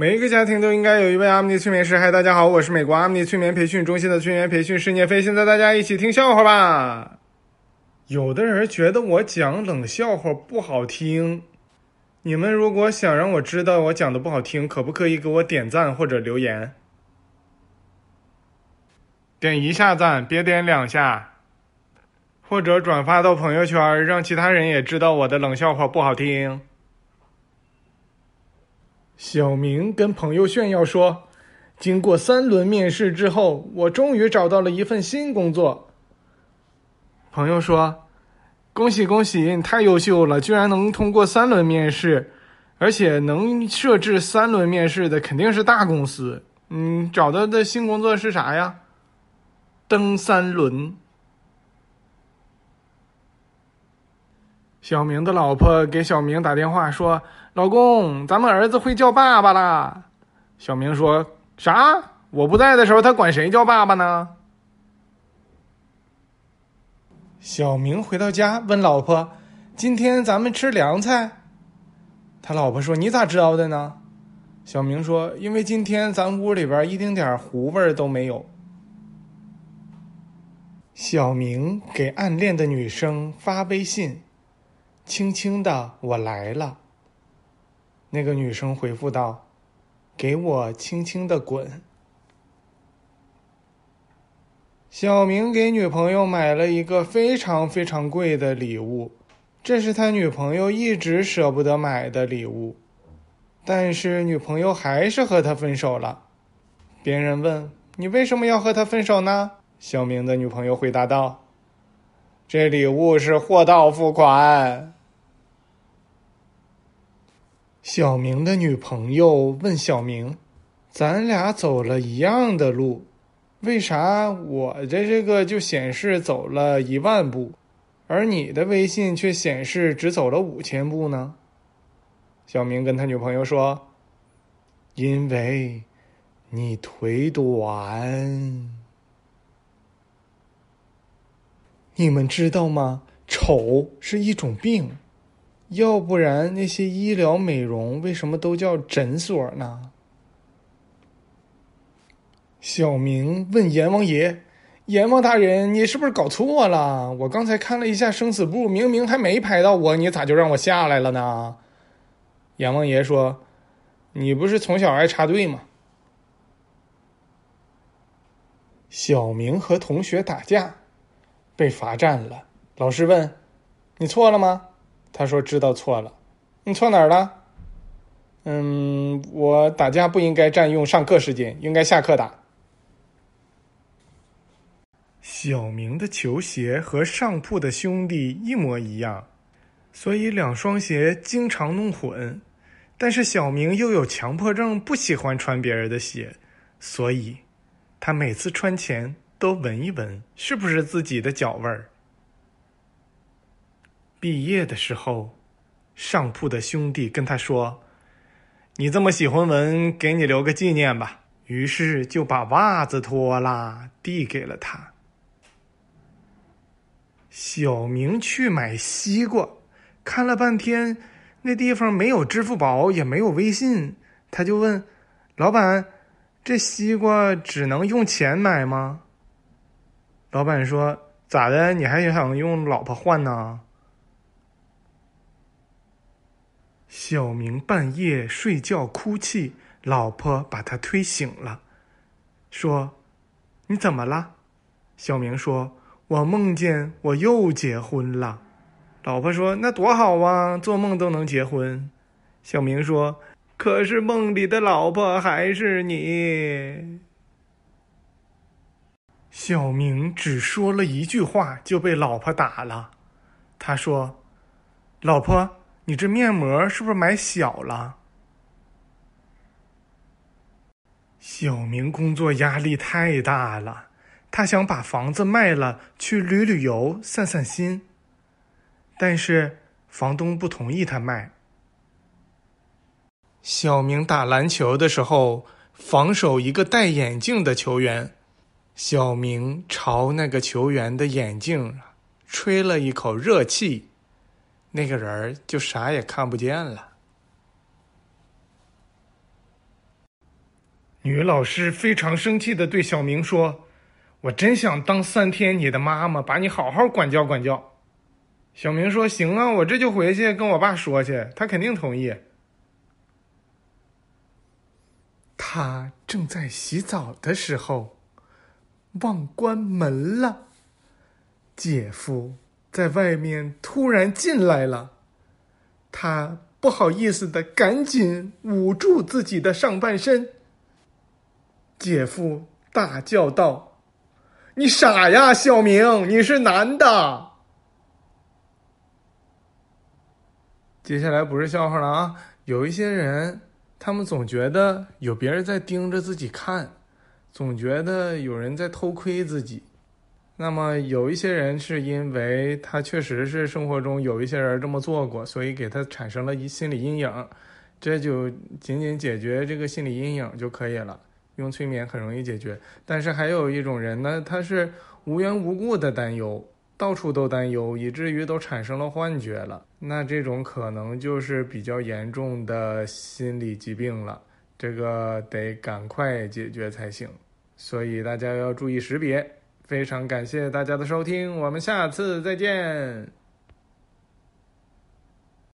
每一个家庭都应该有一位阿米尼催眠师。嗨，大家好，我是美国阿米尼催眠培训中心的催眠培训师聂飞。现在大家一起听笑话吧。有的人觉得我讲冷笑话不好听，你们如果想让我知道我讲的不好听，可不可以给我点赞或者留言？点一下赞，别点两下，或者转发到朋友圈，让其他人也知道我的冷笑话不好听。小明跟朋友炫耀说：“经过三轮面试之后，我终于找到了一份新工作。”朋友说：“恭喜恭喜，你太优秀了，居然能通过三轮面试，而且能设置三轮面试的肯定是大公司。嗯，找到的新工作是啥呀？蹬三轮。”小明的老婆给小明打电话说：“老公，咱们儿子会叫爸爸啦。”小明说：“啥？我不在的时候，他管谁叫爸爸呢？”小明回到家问老婆：“今天咱们吃凉菜？”他老婆说：“你咋知道的呢？”小明说：“因为今天咱屋里边一丁点糊味都没有。”小明给暗恋的女生发微信。轻轻的，我来了。那个女生回复道：“给我轻轻的滚。”小明给女朋友买了一个非常非常贵的礼物，这是他女朋友一直舍不得买的礼物，但是女朋友还是和他分手了。别人问：“你为什么要和他分手呢？”小明的女朋友回答道：“这礼物是货到付款。”小明的女朋友问小明：“咱俩走了一样的路，为啥我的这个就显示走了一万步，而你的微信却显示只走了五千步呢？”小明跟他女朋友说：“因为你腿短。你们知道吗？丑是一种病。”要不然那些医疗美容为什么都叫诊所呢？小明问阎王爷：“阎王大人，你是不是搞错了？我刚才看了一下生死簿，明明还没拍到我，你咋就让我下来了呢？”阎王爷说：“你不是从小爱插队吗？”小明和同学打架，被罚站了。老师问：“你错了吗？”他说：“知道错了，你错哪儿了？嗯，我打架不应该占用上课时间，应该下课打。”小明的球鞋和上铺的兄弟一模一样，所以两双鞋经常弄混。但是小明又有强迫症，不喜欢穿别人的鞋，所以他每次穿前都闻一闻，是不是自己的脚味儿。毕业的时候，上铺的兄弟跟他说：“你这么喜欢闻，给你留个纪念吧。”于是就把袜子脱了，递给了他。小明去买西瓜，看了半天，那地方没有支付宝，也没有微信，他就问老板：“这西瓜只能用钱买吗？”老板说：“咋的？你还想用老婆换呢？”小明半夜睡觉哭泣，老婆把他推醒了，说：“你怎么了？”小明说：“我梦见我又结婚了。”老婆说：“那多好啊，做梦都能结婚。”小明说：“可是梦里的老婆还是你。”小明只说了一句话就被老婆打了，他说：“老婆。”你这面膜是不是买小了？小明工作压力太大了，他想把房子卖了去旅旅游、散散心，但是房东不同意他卖。小明打篮球的时候防守一个戴眼镜的球员，小明朝那个球员的眼镜吹了一口热气。那个人就啥也看不见了。女老师非常生气的对小明说：“我真想当三天你的妈妈，把你好好管教管教。”小明说：“行啊，我这就回去跟我爸说去，他肯定同意。”他正在洗澡的时候，忘关门了。姐夫在外面突然进来了，他不好意思的赶紧捂住自己的上半身。姐夫大叫道：“你傻呀，小明，你是男的。”接下来不是笑话了啊！有一些人，他们总觉得有别人在盯着自己看，总觉得有人在偷窥自己。那么有一些人是因为他确实是生活中有一些人这么做过，所以给他产生了一心理阴影，这就仅仅解决这个心理阴影就可以了。用催眠很容易解决，但是还有一种人呢，他是无缘无故的担忧，到处都担忧，以至于都产生了幻觉了。那这种可能就是比较严重的心理疾病了，这个得赶快解决才行。所以大家要注意识别。非常感谢大家的收听，我们下次再见。